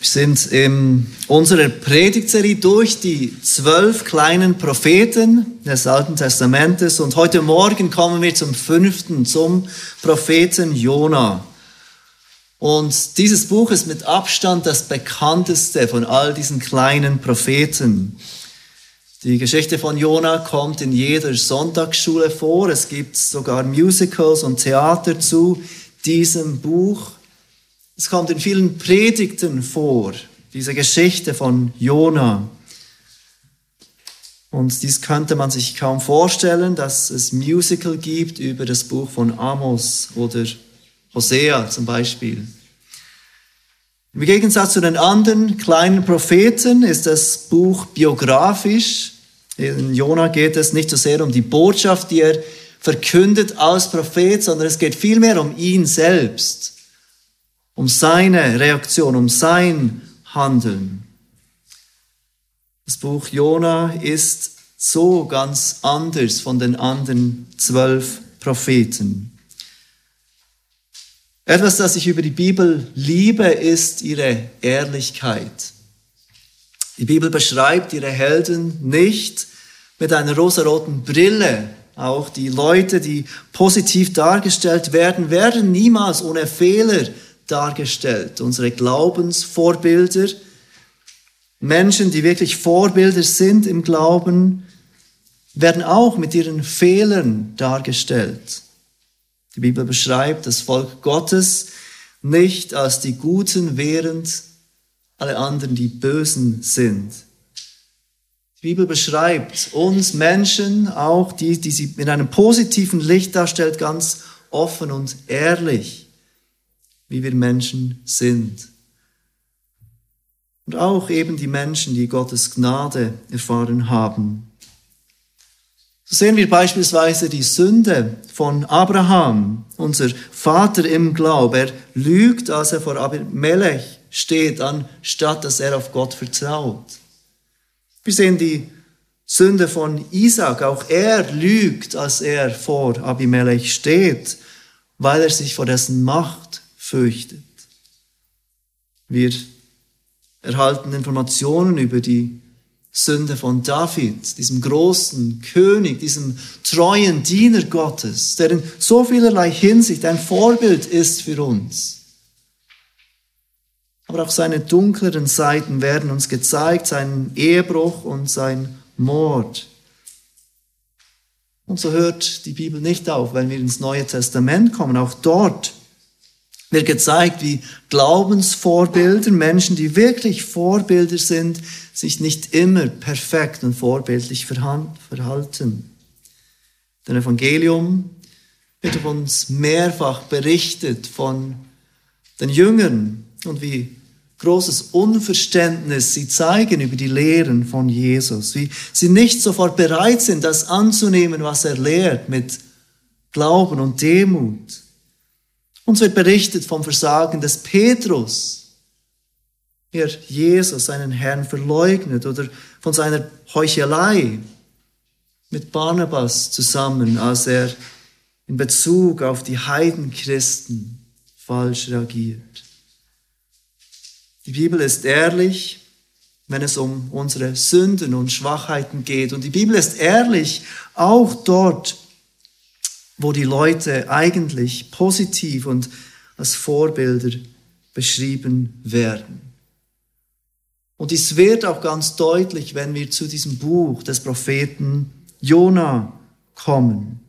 Wir sind in unserer Predigtserie durch die zwölf kleinen Propheten des Alten Testamentes und heute Morgen kommen wir zum fünften, zum Propheten Jona. Und dieses Buch ist mit Abstand das bekannteste von all diesen kleinen Propheten. Die Geschichte von Jona kommt in jeder Sonntagsschule vor. Es gibt sogar Musicals und Theater zu diesem Buch. Es kommt in vielen Predigten vor, diese Geschichte von Jona. Und dies könnte man sich kaum vorstellen, dass es Musical gibt über das Buch von Amos oder Hosea zum Beispiel. Im Gegensatz zu den anderen kleinen Propheten ist das Buch biografisch. In Jona geht es nicht so sehr um die Botschaft, die er verkündet als Prophet, sondern es geht vielmehr um ihn selbst um seine Reaktion, um sein Handeln. Das Buch Jona ist so ganz anders von den anderen zwölf Propheten. Etwas, das ich über die Bibel liebe, ist ihre Ehrlichkeit. Die Bibel beschreibt ihre Helden nicht mit einer rosaroten Brille. Auch die Leute, die positiv dargestellt werden, werden niemals ohne Fehler dargestellt. Unsere Glaubensvorbilder, Menschen, die wirklich Vorbilder sind im Glauben, werden auch mit ihren Fehlern dargestellt. Die Bibel beschreibt das Volk Gottes nicht als die Guten, während alle anderen die Bösen sind. Die Bibel beschreibt uns Menschen, auch die, die sie in einem positiven Licht darstellt, ganz offen und ehrlich wie wir Menschen sind. Und auch eben die Menschen, die Gottes Gnade erfahren haben. So sehen wir beispielsweise die Sünde von Abraham, unser Vater im Glauben. Er lügt, als er vor Abimelech steht, anstatt dass er auf Gott vertraut. Wir sehen die Sünde von Isaac. Auch er lügt, als er vor Abimelech steht, weil er sich vor dessen Macht fürchtet. Wir erhalten Informationen über die Sünde von David, diesem großen König, diesem treuen Diener Gottes, der in so vielerlei Hinsicht ein Vorbild ist für uns. Aber auch seine dunkleren Seiten werden uns gezeigt, sein Ehebruch und sein Mord. Und so hört die Bibel nicht auf, wenn wir ins Neue Testament kommen. Auch dort wird gezeigt, wie Glaubensvorbilder, Menschen, die wirklich Vorbilder sind, sich nicht immer perfekt und vorbildlich verhalten. Dem Evangelium wird uns mehrfach berichtet von den Jüngern und wie großes Unverständnis sie zeigen über die Lehren von Jesus, wie sie nicht sofort bereit sind, das anzunehmen, was er lehrt, mit Glauben und Demut. Uns wird berichtet vom Versagen des Petrus, der Jesus, seinen Herrn, verleugnet oder von seiner Heuchelei mit Barnabas zusammen, als er in Bezug auf die Heidenchristen falsch reagiert. Die Bibel ist ehrlich, wenn es um unsere Sünden und Schwachheiten geht. Und die Bibel ist ehrlich auch dort, wo die Leute eigentlich positiv und als Vorbilder beschrieben werden. Und dies wird auch ganz deutlich, wenn wir zu diesem Buch des Propheten Jona kommen.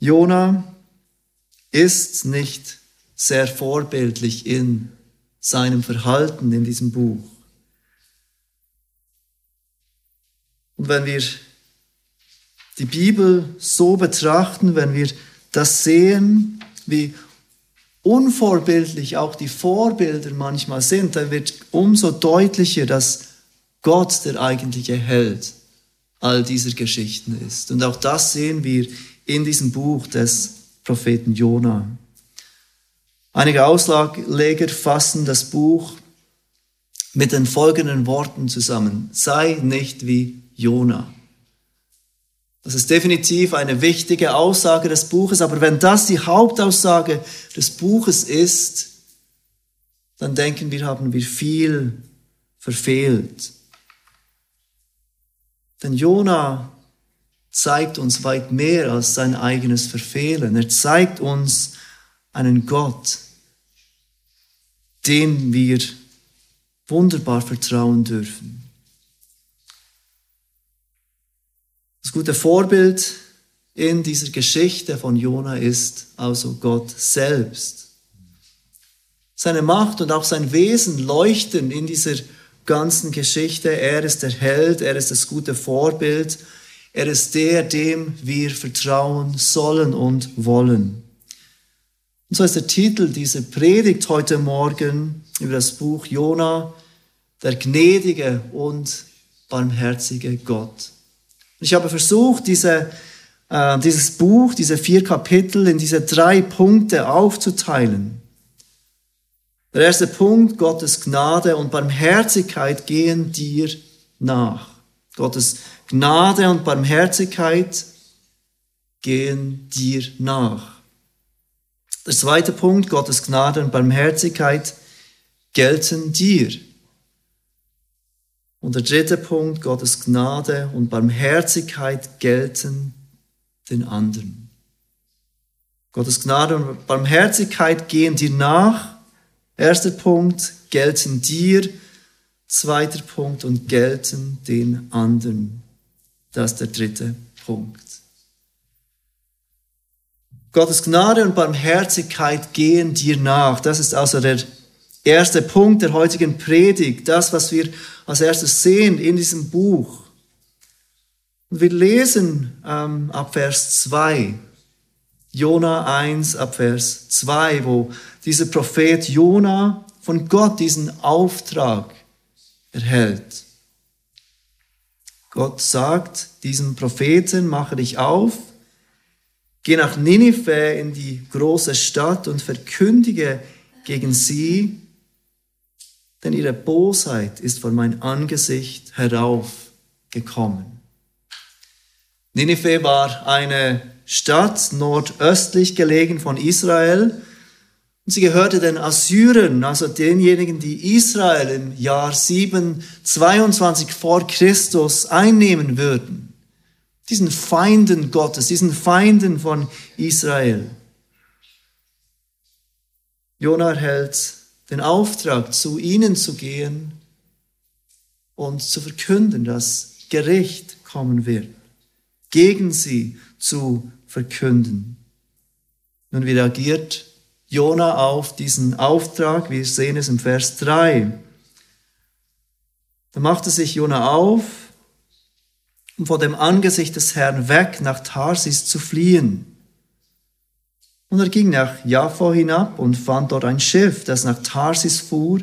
Jona ist nicht sehr vorbildlich in seinem Verhalten in diesem Buch. Und wenn wir die Bibel so betrachten, wenn wir das sehen, wie unvorbildlich auch die Vorbilder manchmal sind, dann wird umso deutlicher, dass Gott der eigentliche Held all dieser Geschichten ist. Und auch das sehen wir in diesem Buch des Propheten Jona. Einige Ausleger fassen das Buch mit den folgenden Worten zusammen. Sei nicht wie Jona. Das ist definitiv eine wichtige Aussage des Buches, aber wenn das die Hauptaussage des Buches ist, dann denken wir, haben wir viel verfehlt. Denn Jona zeigt uns weit mehr als sein eigenes Verfehlen. Er zeigt uns einen Gott, dem wir wunderbar vertrauen dürfen. Das gute Vorbild in dieser Geschichte von Jona ist also Gott selbst. Seine Macht und auch sein Wesen leuchten in dieser ganzen Geschichte. Er ist der Held, er ist das gute Vorbild, er ist der, dem wir vertrauen sollen und wollen. Und so ist der Titel dieser Predigt heute Morgen über das Buch Jona, der gnädige und barmherzige Gott. Ich habe versucht, diese, äh, dieses Buch, diese vier Kapitel in diese drei Punkte aufzuteilen. Der erste Punkt, Gottes Gnade und Barmherzigkeit gehen dir nach. Gottes Gnade und Barmherzigkeit gehen dir nach. Der zweite Punkt, Gottes Gnade und Barmherzigkeit gelten dir. Und der dritte Punkt, Gottes Gnade und Barmherzigkeit gelten den anderen. Gottes Gnade und Barmherzigkeit gehen dir nach. Erster Punkt, gelten dir. Zweiter Punkt, und gelten den anderen. Das ist der dritte Punkt. Gottes Gnade und Barmherzigkeit gehen dir nach. Das ist also der erste Punkt der heutigen Predigt. Das, was wir als erstes sehen in diesem Buch. Und wir lesen ähm, ab Vers 2, Jona 1 ab Vers 2, wo dieser Prophet Jona von Gott diesen Auftrag erhält. Gott sagt diesem Propheten, mache dich auf, geh nach Ninive in die große Stadt und verkündige gegen sie, denn ihre Bosheit ist vor mein Angesicht heraufgekommen. Ninive war eine Stadt nordöstlich gelegen von Israel und sie gehörte den Assyrern, also denjenigen, die Israel im Jahr 722 vor Christus einnehmen würden. Diesen Feinden Gottes, diesen Feinden von Israel. Jonah erhält den Auftrag, zu ihnen zu gehen und zu verkünden, dass Gericht kommen wird, gegen sie zu verkünden. Nun, reagiert Jona auf diesen Auftrag. Wir sehen es im Vers 3. Da machte sich Jona auf, um vor dem Angesicht des Herrn weg nach Tarsis zu fliehen. Und er ging nach Jaffa hinab und fand dort ein Schiff, das nach Tarsis fuhr.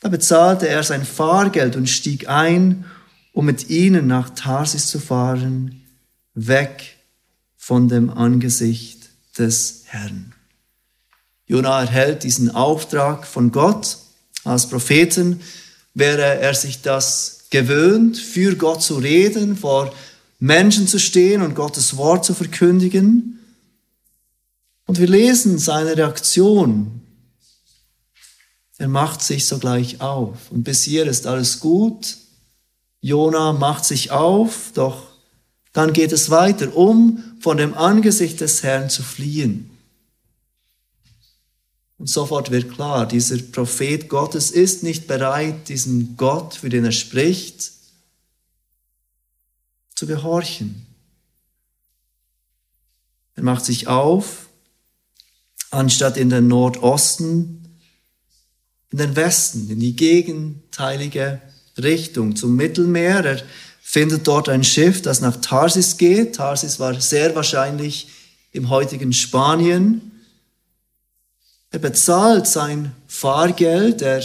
Da bezahlte er sein Fahrgeld und stieg ein, um mit ihnen nach Tarsis zu fahren, weg von dem Angesicht des Herrn. Jona erhält diesen Auftrag von Gott. Als Propheten wäre er sich das gewöhnt, für Gott zu reden, vor Menschen zu stehen und Gottes Wort zu verkündigen. Und wir lesen seine Reaktion. Er macht sich sogleich auf. Und bis hier ist alles gut. Jona macht sich auf, doch dann geht es weiter, um von dem Angesicht des Herrn zu fliehen. Und sofort wird klar, dieser Prophet Gottes ist nicht bereit, diesem Gott, für den er spricht, zu gehorchen. Er macht sich auf, anstatt in den Nordosten, in den Westen, in die gegenteilige Richtung, zum Mittelmeer. Er findet dort ein Schiff, das nach Tarsis geht. Tarsis war sehr wahrscheinlich im heutigen Spanien. Er bezahlt sein Fahrgeld, er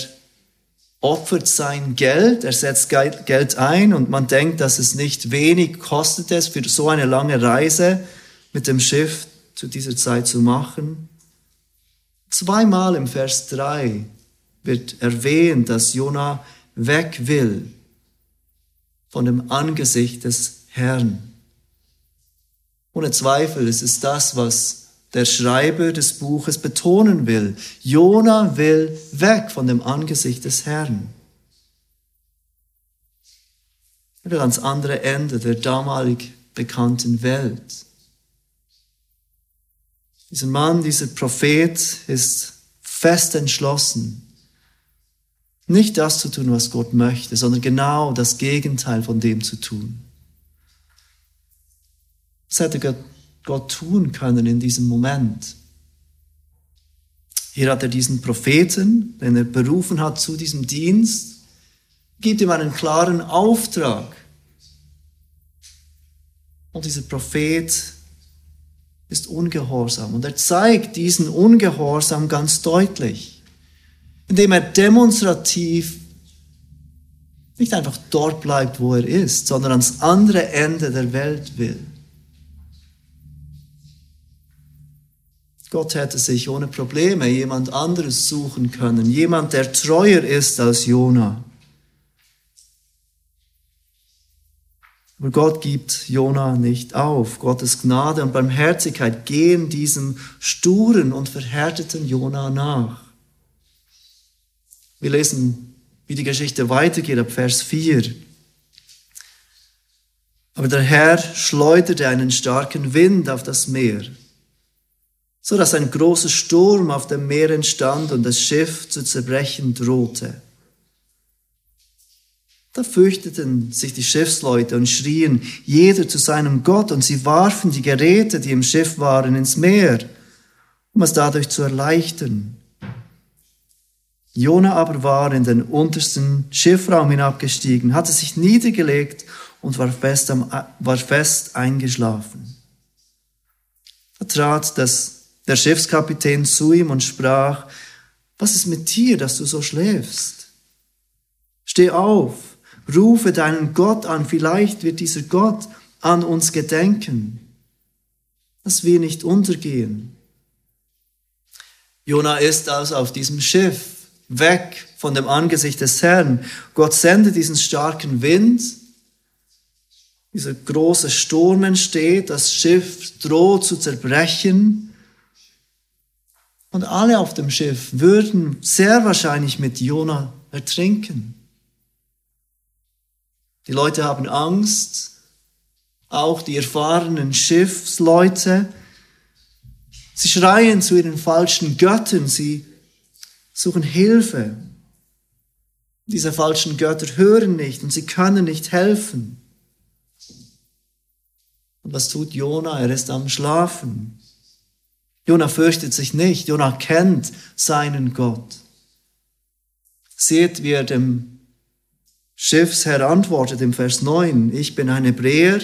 opfert sein Geld, er setzt Geld ein und man denkt, dass es nicht wenig kostet es für so eine lange Reise mit dem Schiff zu dieser Zeit zu machen. Zweimal im Vers 3 wird erwähnt, dass Jona weg will von dem Angesicht des Herrn. Ohne Zweifel ist es das, was der Schreiber des Buches betonen will. Jona will weg von dem Angesicht des Herrn. Er will ans andere Ende der damalig bekannten Welt. Dieser Mann, dieser Prophet ist fest entschlossen, nicht das zu tun, was Gott möchte, sondern genau das Gegenteil von dem zu tun. Was hätte Gott tun können in diesem Moment? Hier hat er diesen Propheten, den er berufen hat zu diesem Dienst, gibt ihm einen klaren Auftrag. Und dieser Prophet ist ungehorsam. Und er zeigt diesen Ungehorsam ganz deutlich, indem er demonstrativ nicht einfach dort bleibt, wo er ist, sondern ans andere Ende der Welt will. Gott hätte sich ohne Probleme jemand anderes suchen können, jemand, der treuer ist als Jona. Aber Gott gibt Jona nicht auf. Gottes Gnade und Barmherzigkeit gehen diesem sturen und verhärteten Jona nach. Wir lesen, wie die Geschichte weitergeht ab Vers 4. Aber der Herr schleuderte einen starken Wind auf das Meer, so dass ein großer Sturm auf dem Meer entstand und das Schiff zu zerbrechen drohte. Da fürchteten sich die Schiffsleute und schrien jeder zu seinem Gott und sie warfen die Geräte, die im Schiff waren, ins Meer, um es dadurch zu erleichtern. Jona aber war in den untersten Schiffraum hinabgestiegen, hatte sich niedergelegt und war fest, am, war fest eingeschlafen. Da trat das, der Schiffskapitän zu ihm und sprach, was ist mit dir, dass du so schläfst? Steh auf Rufe deinen Gott an, vielleicht wird dieser Gott an uns gedenken, dass wir nicht untergehen. Jona ist also auf diesem Schiff, weg von dem Angesicht des Herrn. Gott sendet diesen starken Wind, dieser große Sturm entsteht, das Schiff droht zu zerbrechen. Und alle auf dem Schiff würden sehr wahrscheinlich mit Jona ertrinken. Die Leute haben Angst, auch die erfahrenen Schiffsleute. Sie schreien zu ihren falschen Göttern, sie suchen Hilfe. Diese falschen Götter hören nicht und sie können nicht helfen. Und was tut Jona? Er ist am Schlafen. Jona fürchtet sich nicht. Jona kennt seinen Gott. Seht, wie er dem Schiffsherr antwortet im Vers 9, ich bin ein Hebräer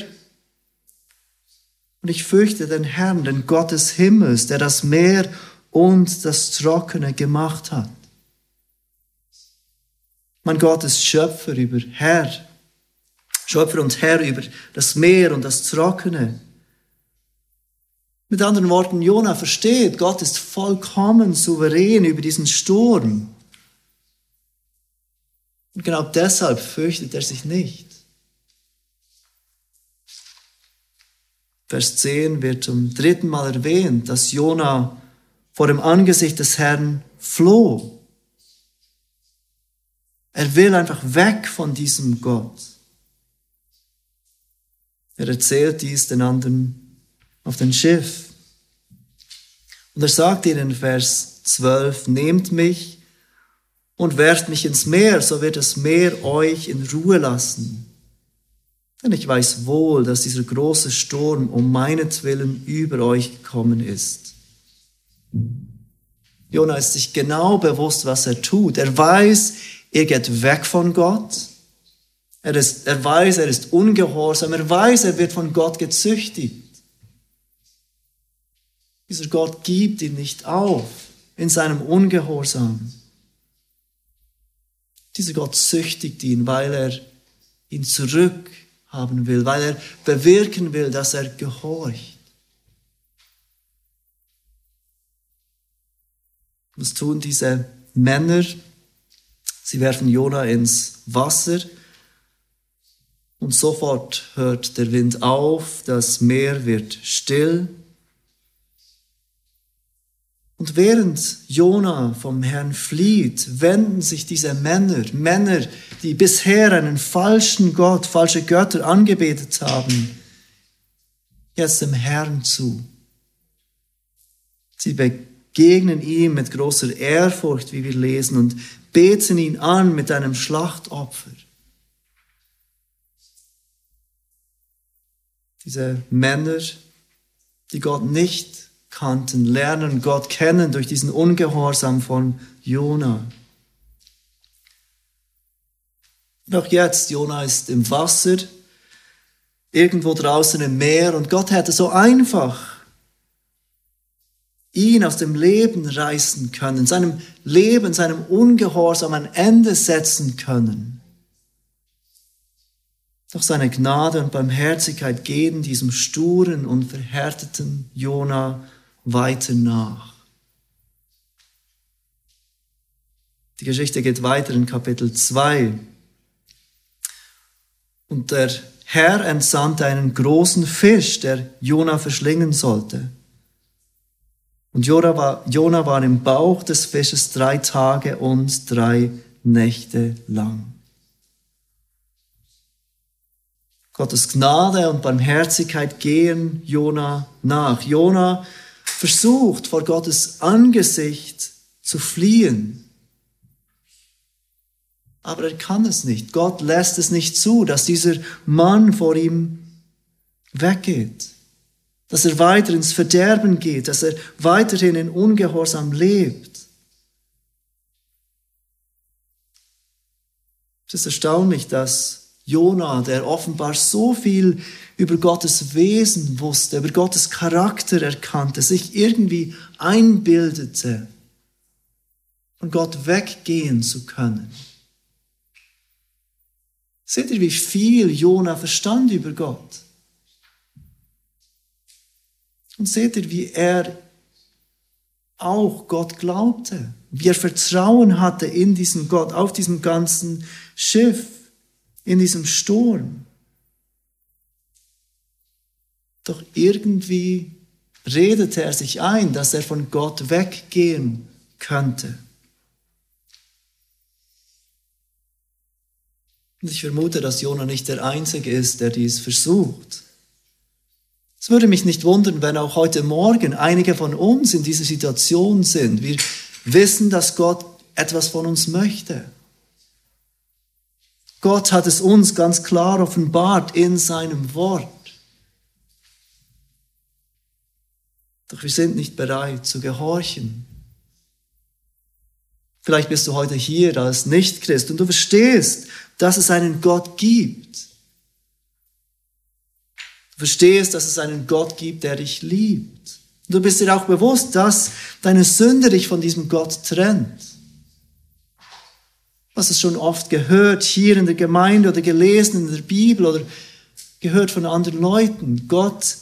und ich fürchte den Herrn, den Gott des Himmels, der das Meer und das Trockene gemacht hat. Mein Gott ist Schöpfer über Herr, Schöpfer und Herr über das Meer und das Trockene. Mit anderen Worten, Jona versteht, Gott ist vollkommen souverän über diesen Sturm. Und genau deshalb fürchtet er sich nicht. Vers 10 wird zum dritten Mal erwähnt, dass Jona vor dem Angesicht des Herrn floh. Er will einfach weg von diesem Gott. Er erzählt dies den anderen auf dem Schiff. Und er sagt ihnen in Vers 12, nehmt mich und werft mich ins Meer, so wird das Meer euch in Ruhe lassen. Denn ich weiß wohl, dass dieser große Sturm um meinetwillen über euch gekommen ist. Jona ist sich genau bewusst, was er tut. Er weiß, er geht weg von Gott. Er, ist, er weiß, er ist ungehorsam. Er weiß, er wird von Gott gezüchtigt. Dieser Gott gibt ihn nicht auf in seinem Ungehorsam. Dieser Gott züchtigt ihn, weil er ihn zurückhaben will, weil er bewirken will, dass er gehorcht. Was tun diese Männer? Sie werfen Jona ins Wasser und sofort hört der Wind auf, das Meer wird still. Und während Jona vom Herrn flieht, wenden sich diese Männer, Männer, die bisher einen falschen Gott, falsche Götter angebetet haben, jetzt dem Herrn zu. Sie begegnen ihm mit großer Ehrfurcht, wie wir lesen, und beten ihn an mit einem Schlachtopfer. Diese Männer, die Gott nicht kannten, lernen Gott kennen durch diesen Ungehorsam von Jona. Und jetzt, Jona ist im Wasser, irgendwo draußen im Meer und Gott hätte so einfach ihn aus dem Leben reißen können, seinem Leben, seinem Ungehorsam ein Ende setzen können. Doch seine Gnade und Barmherzigkeit gehen diesem sturen und verhärteten Jona weiter nach. Die Geschichte geht weiter in Kapitel 2. Und der Herr entsandte einen großen Fisch, der Jona verschlingen sollte. Und Jona war, Jona war im Bauch des Fisches drei Tage und drei Nächte lang. Gottes Gnade und Barmherzigkeit gehen Jona nach. Jona versucht vor Gottes Angesicht zu fliehen. Aber er kann es nicht. Gott lässt es nicht zu, dass dieser Mann vor ihm weggeht dass er weiter ins Verderben geht, dass er weiterhin in Ungehorsam lebt. Es ist erstaunlich, dass Jona, der offenbar so viel über Gottes Wesen wusste, über Gottes Charakter erkannte, sich irgendwie einbildete, von Gott weggehen zu können. Seht ihr, wie viel Jona verstand über Gott? Und seht ihr, wie er auch Gott glaubte, wie er Vertrauen hatte in diesen Gott, auf diesem ganzen Schiff, in diesem Sturm. Doch irgendwie redete er sich ein, dass er von Gott weggehen könnte. Und ich vermute, dass Jona nicht der Einzige ist, der dies versucht. Es würde mich nicht wundern, wenn auch heute Morgen einige von uns in dieser Situation sind. Wir wissen, dass Gott etwas von uns möchte. Gott hat es uns ganz klar offenbart in seinem Wort. Doch wir sind nicht bereit zu gehorchen. Vielleicht bist du heute hier als Nichtchrist und du verstehst, dass es einen Gott gibt verstehst, dass es einen Gott gibt, der dich liebt. du bist dir auch bewusst, dass deine Sünde dich von diesem Gott trennt. Was es schon oft gehört hier in der Gemeinde oder gelesen in der Bibel oder gehört von anderen Leuten. Gott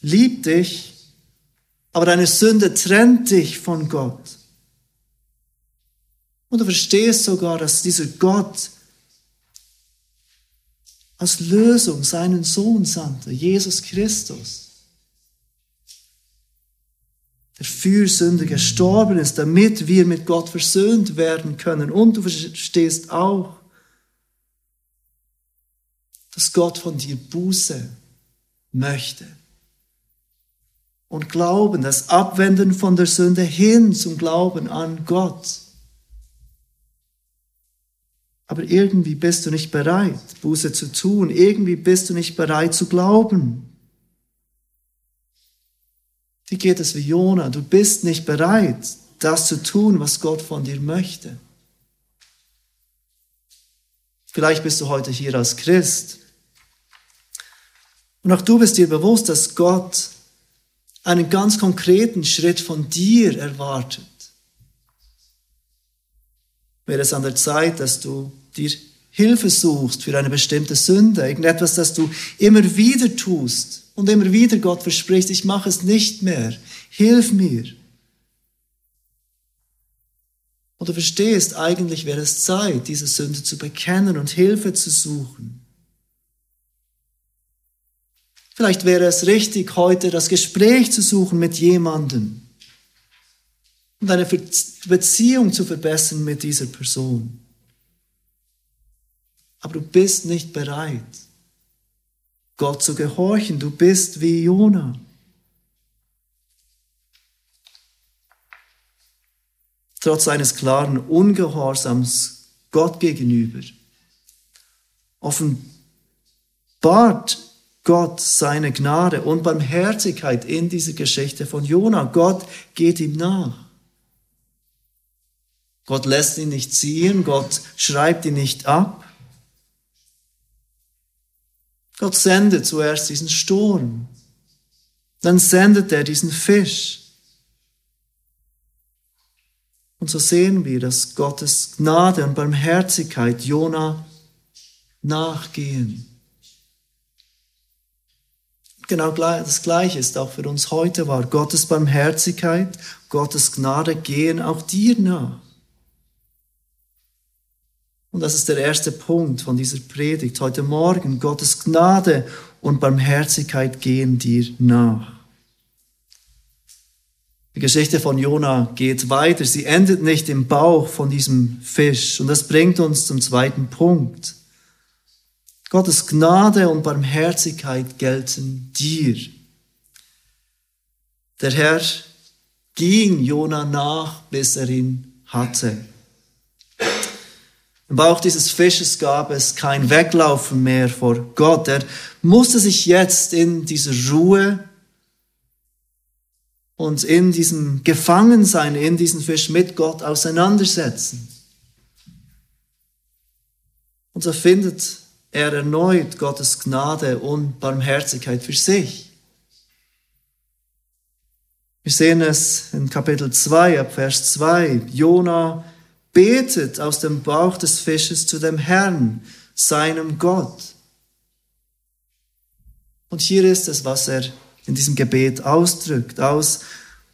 liebt dich, aber deine Sünde trennt dich von Gott. Und du verstehst sogar, dass dieser Gott als Lösung seinen Sohn sandte, Jesus Christus, der für Sünde gestorben ist, damit wir mit Gott versöhnt werden können. Und du verstehst auch, dass Gott von dir Buße möchte. Und Glauben, das Abwenden von der Sünde hin zum Glauben an Gott. Aber irgendwie bist du nicht bereit, Buße zu tun. Irgendwie bist du nicht bereit zu glauben. Wie geht es wie Jona? Du bist nicht bereit, das zu tun, was Gott von dir möchte. Vielleicht bist du heute hier als Christ. Und auch du bist dir bewusst, dass Gott einen ganz konkreten Schritt von dir erwartet. Wäre es an der Zeit, dass du dir Hilfe suchst für eine bestimmte Sünde, irgendetwas, das du immer wieder tust und immer wieder Gott versprichst, ich mache es nicht mehr, hilf mir. Und du verstehst, eigentlich wäre es Zeit, diese Sünde zu bekennen und Hilfe zu suchen. Vielleicht wäre es richtig, heute das Gespräch zu suchen mit jemandem, und deine Beziehung zu verbessern mit dieser Person. Aber du bist nicht bereit, Gott zu gehorchen. Du bist wie Jona. Trotz eines klaren Ungehorsams Gott gegenüber offenbart Gott seine Gnade und Barmherzigkeit in dieser Geschichte von Jona. Gott geht ihm nach. Gott lässt ihn nicht ziehen, Gott schreibt ihn nicht ab. Gott sendet zuerst diesen Sturm, dann sendet er diesen Fisch. Und so sehen wir, dass Gottes Gnade und Barmherzigkeit Jona nachgehen. Genau das Gleiche ist auch für uns heute wahr. Gottes Barmherzigkeit, Gottes Gnade gehen auch dir nach. Und das ist der erste Punkt von dieser Predigt heute Morgen. Gottes Gnade und Barmherzigkeit gehen dir nach. Die Geschichte von Jona geht weiter. Sie endet nicht im Bauch von diesem Fisch. Und das bringt uns zum zweiten Punkt. Gottes Gnade und Barmherzigkeit gelten dir. Der Herr ging Jona nach, bis er ihn hatte. Im Bauch dieses Fisches gab es kein Weglaufen mehr vor Gott. Er musste sich jetzt in dieser Ruhe und in diesem Gefangensein in diesem Fisch mit Gott auseinandersetzen. Und so findet er erneut Gottes Gnade und Barmherzigkeit für sich. Wir sehen es in Kapitel 2, ab Vers 2. Jona betet aus dem Bauch des Fisches zu dem Herrn, seinem Gott. Und hier ist es, was er in diesem Gebet ausdrückt. Aus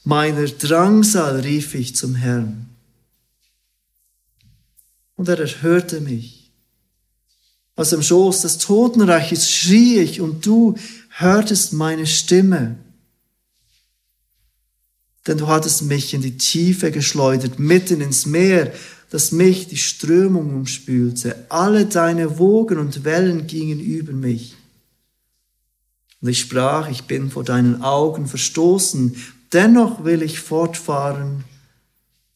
meiner Drangsal rief ich zum Herrn. Und er erhörte mich. Aus dem Schoß des Totenreiches schrie ich und du hörtest meine Stimme. Denn du hattest mich in die Tiefe geschleudert, mitten ins Meer, das mich die Strömung umspülte. Alle deine Wogen und Wellen gingen über mich. Und ich sprach, ich bin vor deinen Augen verstoßen, dennoch will ich fortfahren,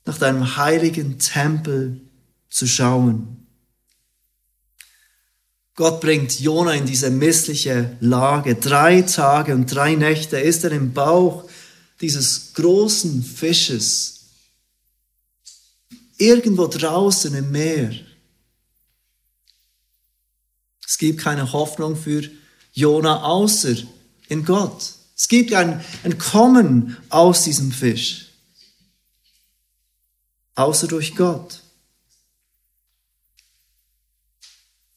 nach deinem heiligen Tempel zu schauen. Gott bringt Jona in diese missliche Lage. Drei Tage und drei Nächte ist er im Bauch dieses großen Fisches, irgendwo draußen im Meer. Es gibt keine Hoffnung für Jona außer in Gott. Es gibt ein Entkommen aus diesem Fisch, außer durch Gott.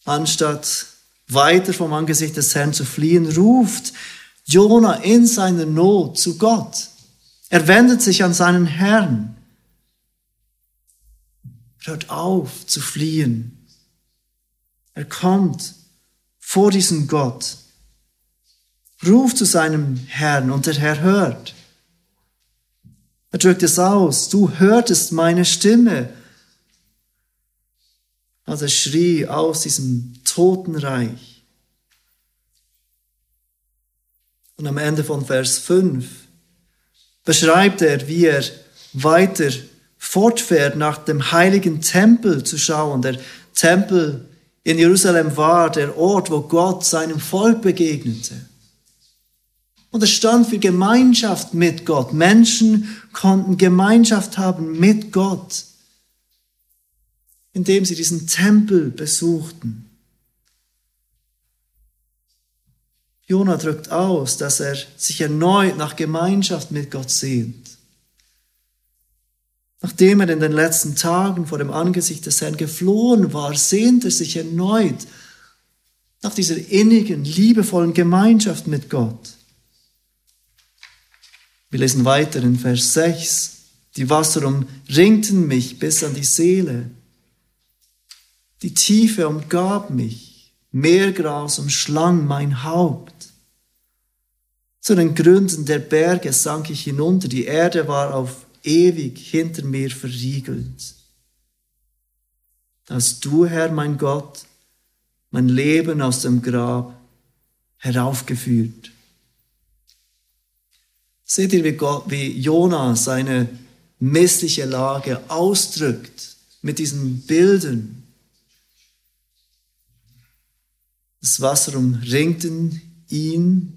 Anstatt weiter vom Angesicht des Herrn zu fliehen, ruft Jona in seiner Not zu Gott. Er wendet sich an seinen Herrn. Hört auf zu fliehen. Er kommt vor diesen Gott, ruft zu seinem Herrn und der Herr hört. Er drückt es aus, du hörtest meine Stimme. Als er schrie aus diesem Totenreich. Und am Ende von Vers 5 beschreibt er, wie er weiter fortfährt, nach dem heiligen Tempel zu schauen. Der Tempel in Jerusalem war der Ort, wo Gott seinem Volk begegnete. Und es stand für Gemeinschaft mit Gott. Menschen konnten Gemeinschaft haben mit Gott, indem sie diesen Tempel besuchten. Jona drückt aus, dass er sich erneut nach Gemeinschaft mit Gott sehnt. Nachdem er in den letzten Tagen vor dem Angesicht des Herrn geflohen war, sehnt er sich erneut nach dieser innigen, liebevollen Gemeinschaft mit Gott. Wir lesen weiter in Vers 6. Die Wasser umringten mich bis an die Seele. Die Tiefe umgab mich. Meergras umschlang mein Haupt. Zu den Gründen der Berge sank ich hinunter. Die Erde war auf ewig hinter mir verriegelt. Dass du, Herr, mein Gott, mein Leben aus dem Grab heraufgeführt. Seht ihr, wie, Gott, wie Jona seine missliche Lage ausdrückt mit diesen Bildern? Das Wasser umringte ihn.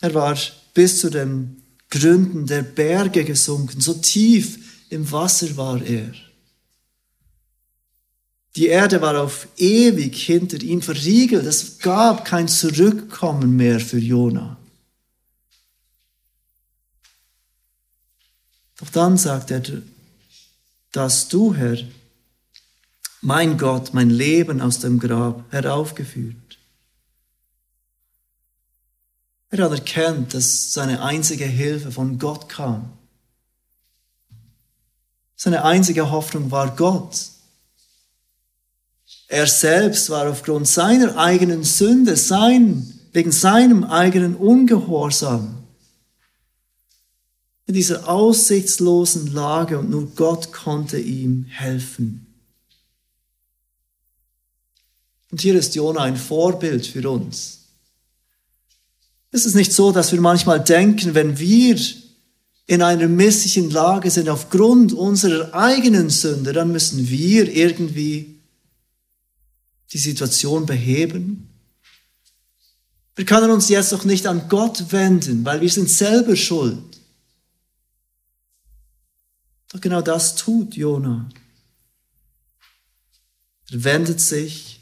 Er war bis zu den Gründen der Berge gesunken. So tief im Wasser war er. Die Erde war auf ewig hinter ihm verriegelt. Es gab kein Zurückkommen mehr für Jona. Doch dann sagt er, dass du, Herr, mein Gott, mein Leben aus dem Grab heraufgeführt. Er hat erkannt, dass seine einzige Hilfe von Gott kam. Seine einzige Hoffnung war Gott. Er selbst war aufgrund seiner eigenen Sünde, sein, wegen seinem eigenen Ungehorsam in dieser aussichtslosen Lage und nur Gott konnte ihm helfen. Und hier ist Jona ein Vorbild für uns. Es ist nicht so, dass wir manchmal denken, wenn wir in einer misslichen Lage sind aufgrund unserer eigenen Sünde, dann müssen wir irgendwie die Situation beheben. Wir können uns jetzt noch nicht an Gott wenden, weil wir sind selber schuld. Doch genau das tut Jona. Er wendet sich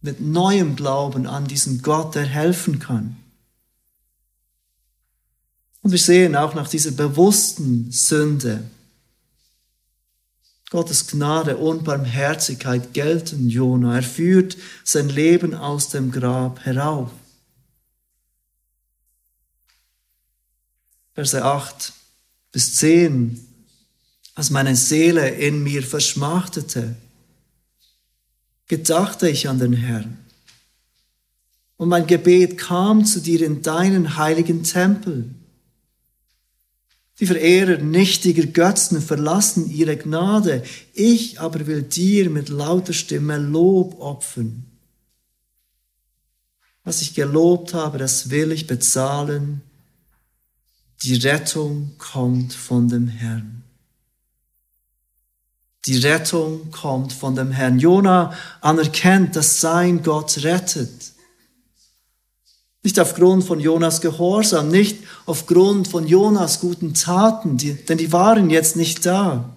mit neuem Glauben an diesen Gott, der helfen kann. Und wir sehen auch nach dieser bewussten Sünde, Gottes Gnade und Barmherzigkeit gelten Jona. Er führt sein Leben aus dem Grab herauf. Verse 8 bis 10. Als meine Seele in mir verschmachtete, gedachte ich an den Herrn. Und mein Gebet kam zu dir in deinen heiligen Tempel. Die Verehrer nichtiger Götzen verlassen ihre Gnade. Ich aber will dir mit lauter Stimme Lob opfern. Was ich gelobt habe, das will ich bezahlen. Die Rettung kommt von dem Herrn. Die Rettung kommt von dem Herrn. Jona anerkennt, dass sein Gott rettet. Nicht aufgrund von Jonas Gehorsam, nicht aufgrund von Jonas guten Taten, die, denn die waren jetzt nicht da.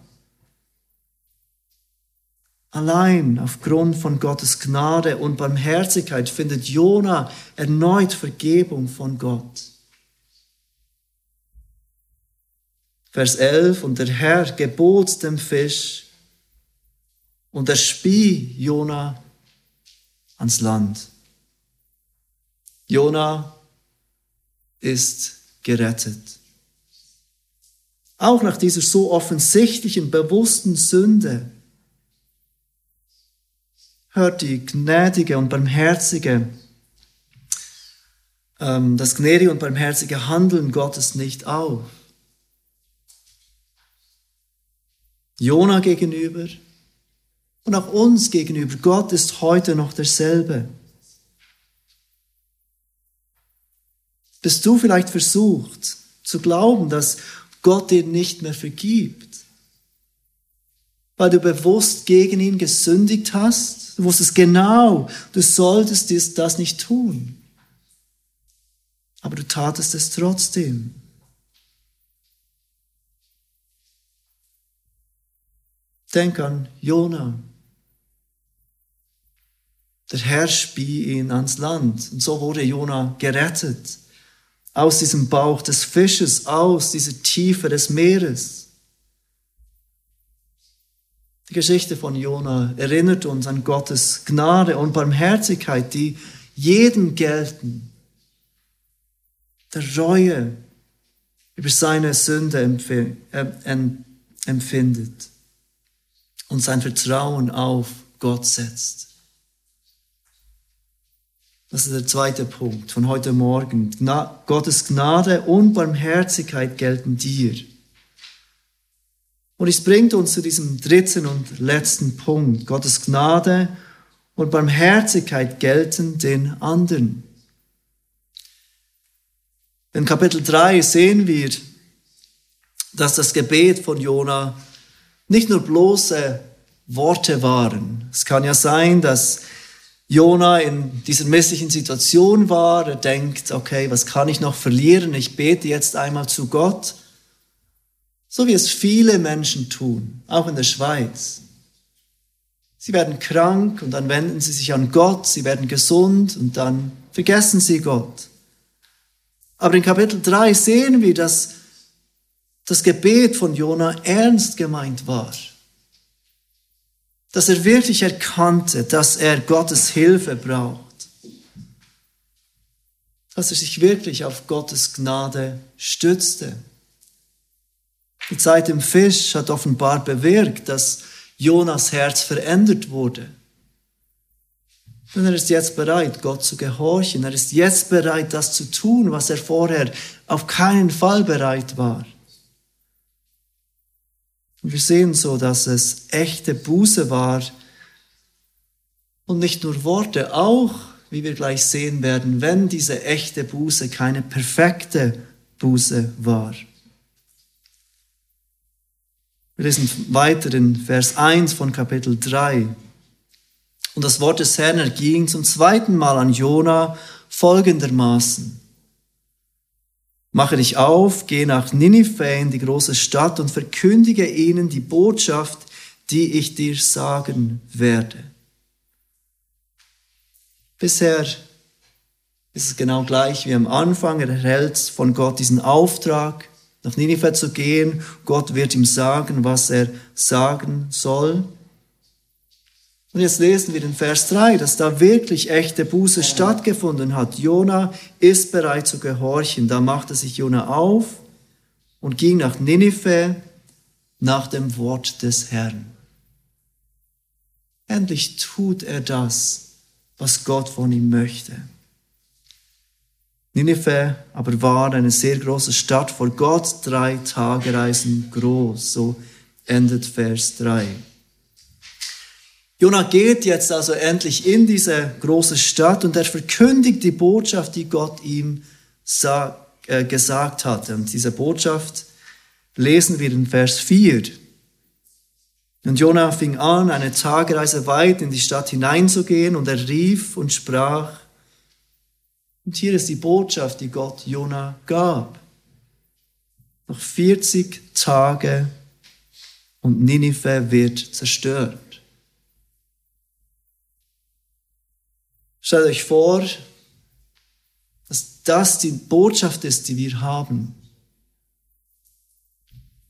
Allein aufgrund von Gottes Gnade und Barmherzigkeit findet Jona erneut Vergebung von Gott. Vers 11, und der Herr gebot dem Fisch, und er spie Jona ans Land. Jona ist gerettet. Auch nach dieser so offensichtlichen, bewussten Sünde hört die gnädige und barmherzige, ähm, das gnädige und barmherzige Handeln Gottes nicht auf. Jona gegenüber und auch uns gegenüber. Gott ist heute noch derselbe. Bist du vielleicht versucht zu glauben, dass Gott dir nicht mehr vergibt? Weil du bewusst gegen ihn gesündigt hast? Du wusstest genau, du solltest das nicht tun. Aber du tatest es trotzdem. Denk an Jona. Der Herr spie ihn ans Land und so wurde Jona gerettet aus diesem Bauch des Fisches, aus dieser Tiefe des Meeres. Die Geschichte von Jona erinnert uns an Gottes Gnade und Barmherzigkeit, die jedem gelten, der Reue über seine Sünde empfindet und sein Vertrauen auf Gott setzt. Das ist der zweite Punkt von heute Morgen. Gna Gottes Gnade und Barmherzigkeit gelten dir. Und es bringt uns zu diesem dritten und letzten Punkt. Gottes Gnade und Barmherzigkeit gelten den anderen. In Kapitel 3 sehen wir, dass das Gebet von Jona nicht nur bloße Worte waren. Es kann ja sein, dass Jona in dieser misslichen Situation war. Er denkt, okay, was kann ich noch verlieren? Ich bete jetzt einmal zu Gott. So wie es viele Menschen tun, auch in der Schweiz. Sie werden krank und dann wenden sie sich an Gott, sie werden gesund und dann vergessen sie Gott. Aber in Kapitel 3 sehen wir, dass das Gebet von Jona ernst gemeint war. Dass er wirklich erkannte, dass er Gottes Hilfe braucht. Dass er sich wirklich auf Gottes Gnade stützte. Die Zeit im Fisch hat offenbar bewirkt, dass Jonas Herz verändert wurde. Und er ist jetzt bereit, Gott zu gehorchen. Er ist jetzt bereit, das zu tun, was er vorher auf keinen Fall bereit war. Und wir sehen so, dass es echte Buße war und nicht nur Worte, auch, wie wir gleich sehen werden, wenn diese echte Buße keine perfekte Buße war. Wir lesen weiter in Vers 1 von Kapitel 3. Und das Wort des Herrn erging zum zweiten Mal an Jona folgendermaßen. Mache dich auf, geh nach Ninive in die große Stadt und verkündige ihnen die Botschaft, die ich dir sagen werde. Bisher ist es genau gleich wie am Anfang. Er erhält von Gott diesen Auftrag, nach Ninive zu gehen. Gott wird ihm sagen, was er sagen soll. Und jetzt lesen wir in Vers 3, dass da wirklich echte Buße stattgefunden hat. Jona ist bereit zu gehorchen. Da machte sich Jona auf und ging nach Ninive nach dem Wort des Herrn. Endlich tut er das, was Gott von ihm möchte. Ninive aber war eine sehr große Stadt, vor Gott drei Tagereisen groß. So endet Vers 3. Jonah geht jetzt also endlich in diese große Stadt und er verkündigt die Botschaft, die Gott ihm sag, äh, gesagt hatte. Und diese Botschaft lesen wir in Vers 4. Und Jonah fing an, eine Tagereise weit in die Stadt hineinzugehen und er rief und sprach, und hier ist die Botschaft, die Gott Jona gab. Noch 40 Tage und Ninive wird zerstört. Stellt euch vor, dass das die Botschaft ist, die wir haben.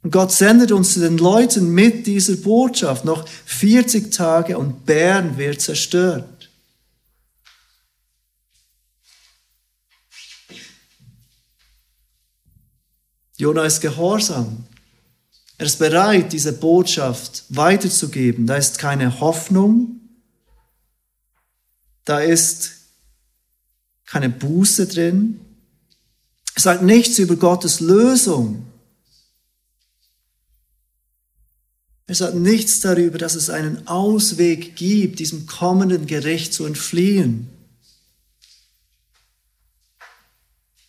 Und Gott sendet uns zu den Leuten mit dieser Botschaft. Noch 40 Tage und Bern wird zerstört. Jona ist gehorsam. Er ist bereit, diese Botschaft weiterzugeben. Da ist keine Hoffnung. Da ist keine Buße drin. Er sagt nichts über Gottes Lösung. Er sagt nichts darüber, dass es einen Ausweg gibt, diesem kommenden Gericht zu entfliehen.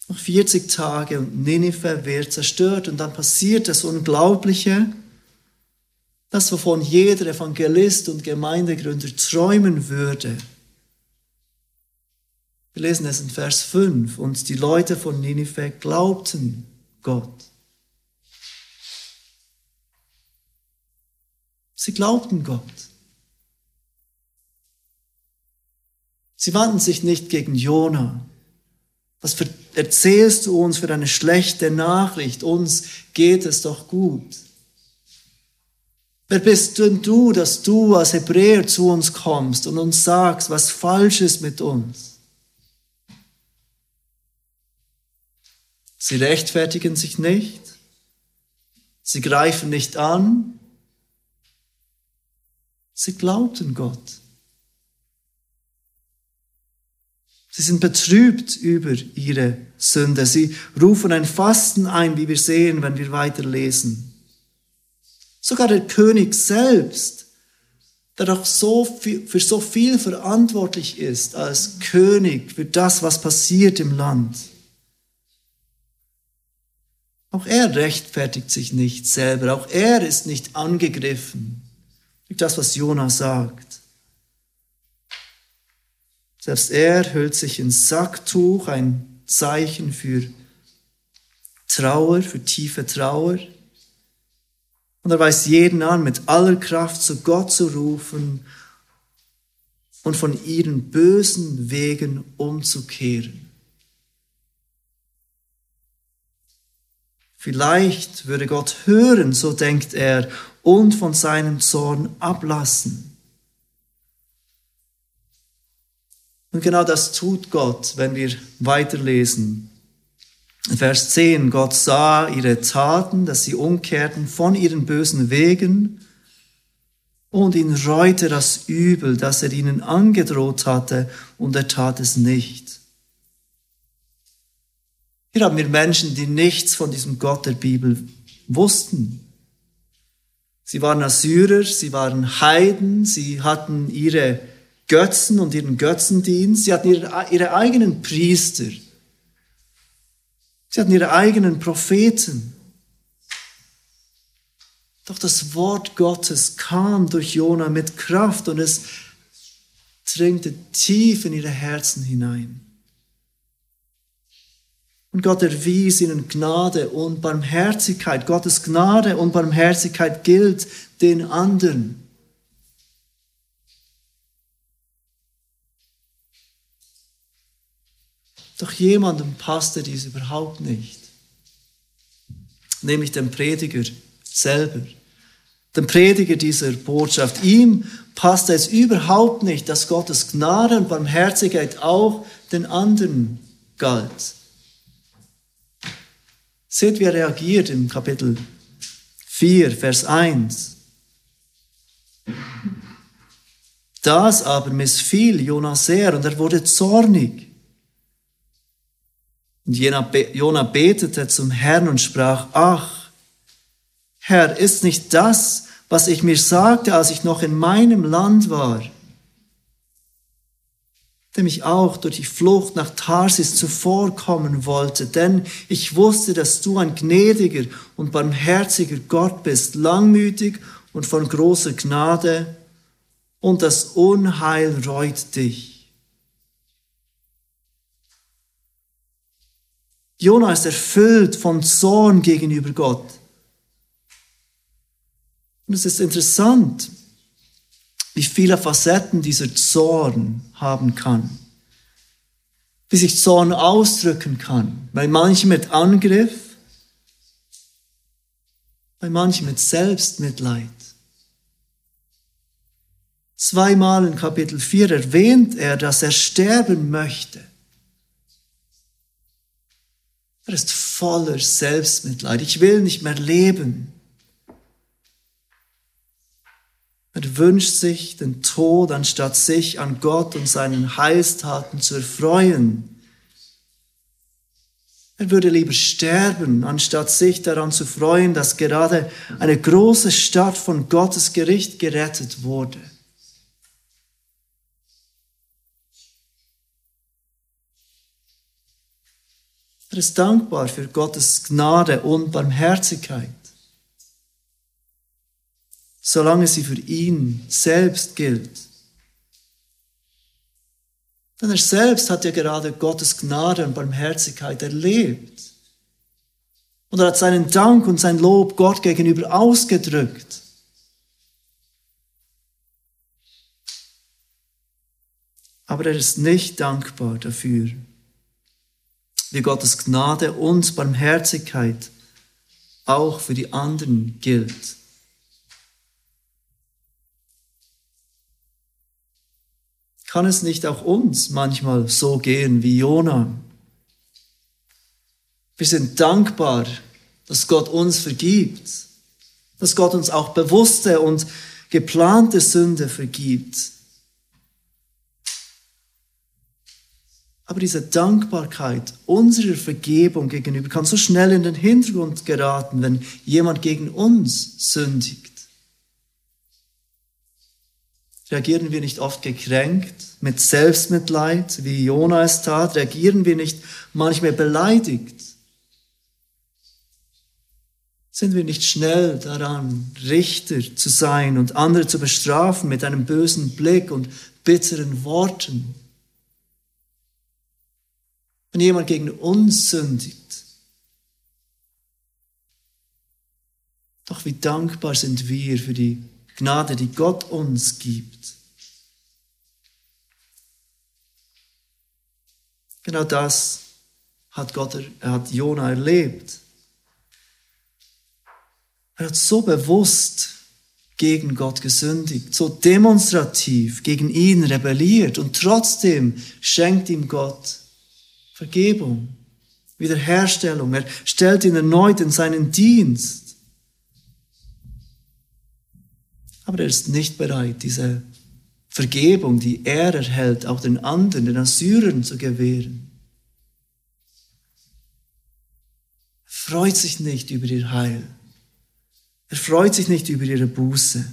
Noch 40 Tage und Ninive wird zerstört und dann passiert das Unglaubliche, das wovon jeder Evangelist und Gemeindegründer träumen würde. Wir lesen es in Vers 5 und die Leute von Ninive glaubten Gott. Sie glaubten Gott. Sie wandten sich nicht gegen Jona, was erzählst du uns für eine schlechte Nachricht? Uns geht es doch gut. Wer bist denn du, dass du als Hebräer zu uns kommst und uns sagst, was falsch ist mit uns? Sie rechtfertigen sich nicht. Sie greifen nicht an. Sie glaubten Gott. Sie sind betrübt über ihre Sünde. Sie rufen ein Fasten ein, wie wir sehen, wenn wir weiterlesen. Sogar der König selbst, der doch so viel, für so viel verantwortlich ist als König für das, was passiert im Land. Auch er rechtfertigt sich nicht selber, auch er ist nicht angegriffen durch das, was Jona sagt. Selbst er hüllt sich in Sacktuch, ein Zeichen für Trauer, für tiefe Trauer. Und er weiß jeden an, mit aller Kraft zu Gott zu rufen und von ihren bösen Wegen umzukehren. Vielleicht würde Gott hören, so denkt er, und von seinem Zorn ablassen. Und genau das tut Gott, wenn wir weiterlesen. Vers 10, Gott sah ihre Taten, dass sie umkehrten von ihren bösen Wegen und ihn reute das Übel, das er ihnen angedroht hatte, und er tat es nicht. Hier haben wir Menschen, die nichts von diesem Gott der Bibel wussten. Sie waren Assyrer, sie waren Heiden, sie hatten ihre Götzen und ihren Götzendienst, sie hatten ihre, ihre eigenen Priester. Sie hatten ihre eigenen Propheten. Doch das Wort Gottes kam durch Jona mit Kraft und es drängte tief in ihre Herzen hinein. Und Gott erwies ihnen Gnade und Barmherzigkeit. Gottes Gnade und Barmherzigkeit gilt den anderen. Doch jemandem passte dies überhaupt nicht. Nämlich dem Prediger selber. Dem Prediger dieser Botschaft. Ihm passte es überhaupt nicht, dass Gottes Gnade und Barmherzigkeit auch den anderen galt. Seht, wie er reagiert im Kapitel 4, Vers 1. Das aber missfiel Jonas sehr und er wurde zornig. Und Jona betete zum Herrn und sprach, ach, Herr, ist nicht das, was ich mir sagte, als ich noch in meinem Land war, dem ich auch durch die Flucht nach Tarsis zuvorkommen wollte, denn ich wusste, dass du ein gnädiger und barmherziger Gott bist, langmütig und von großer Gnade, und das Unheil reut dich. Jona ist erfüllt von Zorn gegenüber Gott. Und es ist interessant, wie viele Facetten dieser Zorn haben kann. Wie sich Zorn ausdrücken kann. Bei manchen mit Angriff, bei manchen mit Selbstmitleid. Zweimal in Kapitel 4 erwähnt er, dass er sterben möchte. Er ist voller Selbstmitleid. Ich will nicht mehr leben. Er wünscht sich den Tod, anstatt sich an Gott und seinen Heilstaten zu erfreuen. Er würde lieber sterben, anstatt sich daran zu freuen, dass gerade eine große Stadt von Gottes Gericht gerettet wurde. Er ist dankbar für Gottes Gnade und Barmherzigkeit, solange sie für ihn selbst gilt. Denn er selbst hat ja gerade Gottes Gnade und Barmherzigkeit erlebt. Und er hat seinen Dank und sein Lob Gott gegenüber ausgedrückt. Aber er ist nicht dankbar dafür, wie Gottes Gnade und Barmherzigkeit auch für die anderen gilt. Kann es nicht auch uns manchmal so gehen wie Jona? Wir sind dankbar, dass Gott uns vergibt, dass Gott uns auch bewusste und geplante Sünde vergibt Aber diese Dankbarkeit unserer Vergebung gegenüber kann so schnell in den Hintergrund geraten, wenn jemand gegen uns sündigt. Reagieren wir nicht oft gekränkt, mit Selbstmitleid, wie Jona es tat? Reagieren wir nicht manchmal beleidigt? Sind wir nicht schnell daran, Richter zu sein und andere zu bestrafen mit einem bösen Blick und bitteren Worten? Wenn jemand gegen uns sündigt, doch wie dankbar sind wir für die Gnade, die Gott uns gibt. Genau das hat Gott, er hat Jona erlebt. Er hat so bewusst gegen Gott gesündigt, so demonstrativ gegen ihn rebelliert und trotzdem schenkt ihm Gott Vergebung, Wiederherstellung. Er stellt ihn erneut in seinen Dienst. Aber er ist nicht bereit, diese Vergebung, die er erhält, auch den anderen, den Assyrern zu gewähren. Er freut sich nicht über ihr Heil. Er freut sich nicht über ihre Buße.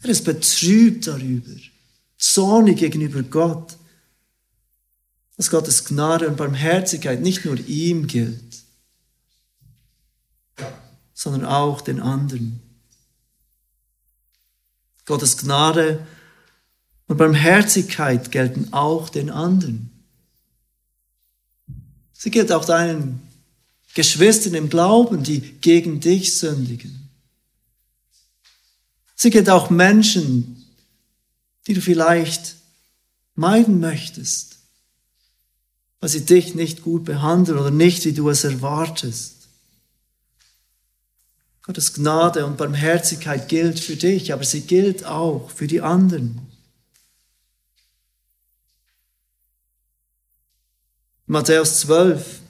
Er ist betrübt darüber, zornig gegenüber Gott, dass Gottes Gnade und Barmherzigkeit nicht nur ihm gilt, sondern auch den anderen. Gottes Gnade und Barmherzigkeit gelten auch den anderen. Sie gilt auch deinen Geschwistern im Glauben, die gegen dich sündigen. Sie gilt auch Menschen, die du vielleicht meiden möchtest, weil sie dich nicht gut behandeln oder nicht, wie du es erwartest. Gottes Gnade und Barmherzigkeit gilt für dich, aber sie gilt auch für die anderen. Matthäus 12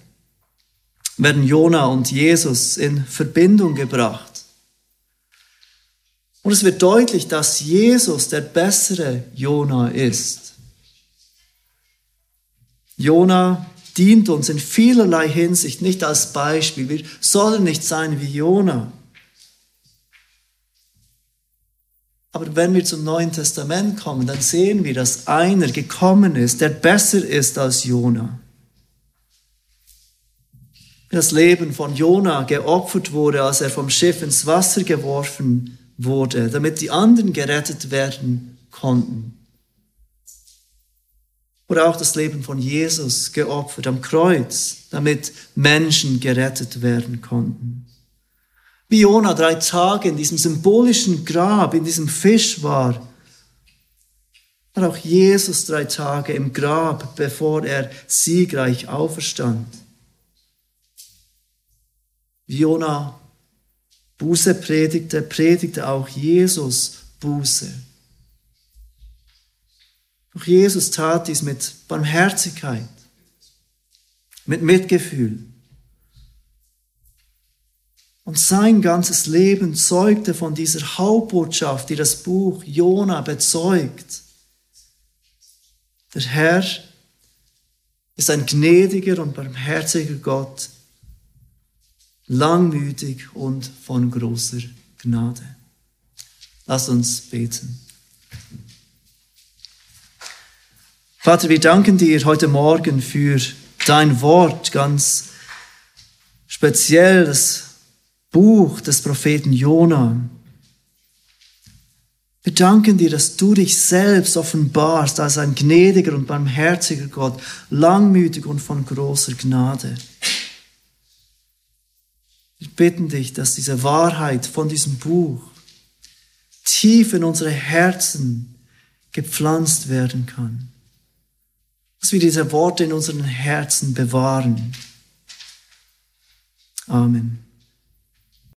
werden Jona und Jesus in Verbindung gebracht. Und es wird deutlich, dass Jesus der bessere Jona ist. Jona dient uns in vielerlei Hinsicht nicht als Beispiel. Wir sollen nicht sein wie Jona. Aber wenn wir zum Neuen Testament kommen, dann sehen wir, dass einer gekommen ist, der besser ist als Jona das Leben von Jona geopfert wurde, als er vom Schiff ins Wasser geworfen wurde, damit die anderen gerettet werden konnten. Oder auch das Leben von Jesus geopfert am Kreuz, damit Menschen gerettet werden konnten. Wie Jona drei Tage in diesem symbolischen Grab, in diesem Fisch war, war auch Jesus drei Tage im Grab, bevor er siegreich auferstand. Wie Jona Buße predigte, predigte auch Jesus Buße. Doch Jesus tat dies mit Barmherzigkeit, mit Mitgefühl. Und sein ganzes Leben zeugte von dieser Hauptbotschaft, die das Buch Jona bezeugt. Der Herr ist ein gnädiger und barmherziger Gott, langmütig und von großer Gnade. Lass uns beten. Vater, wir danken dir heute Morgen für dein Wort, ganz speziell das Buch des Propheten Jona. Wir danken dir, dass du dich selbst offenbarst als ein gnädiger und barmherziger Gott, langmütig und von großer Gnade. Wir bitten dich, dass diese Wahrheit von diesem Buch tief in unsere Herzen gepflanzt werden kann. Dass wir diese Worte in unseren Herzen bewahren. Amen.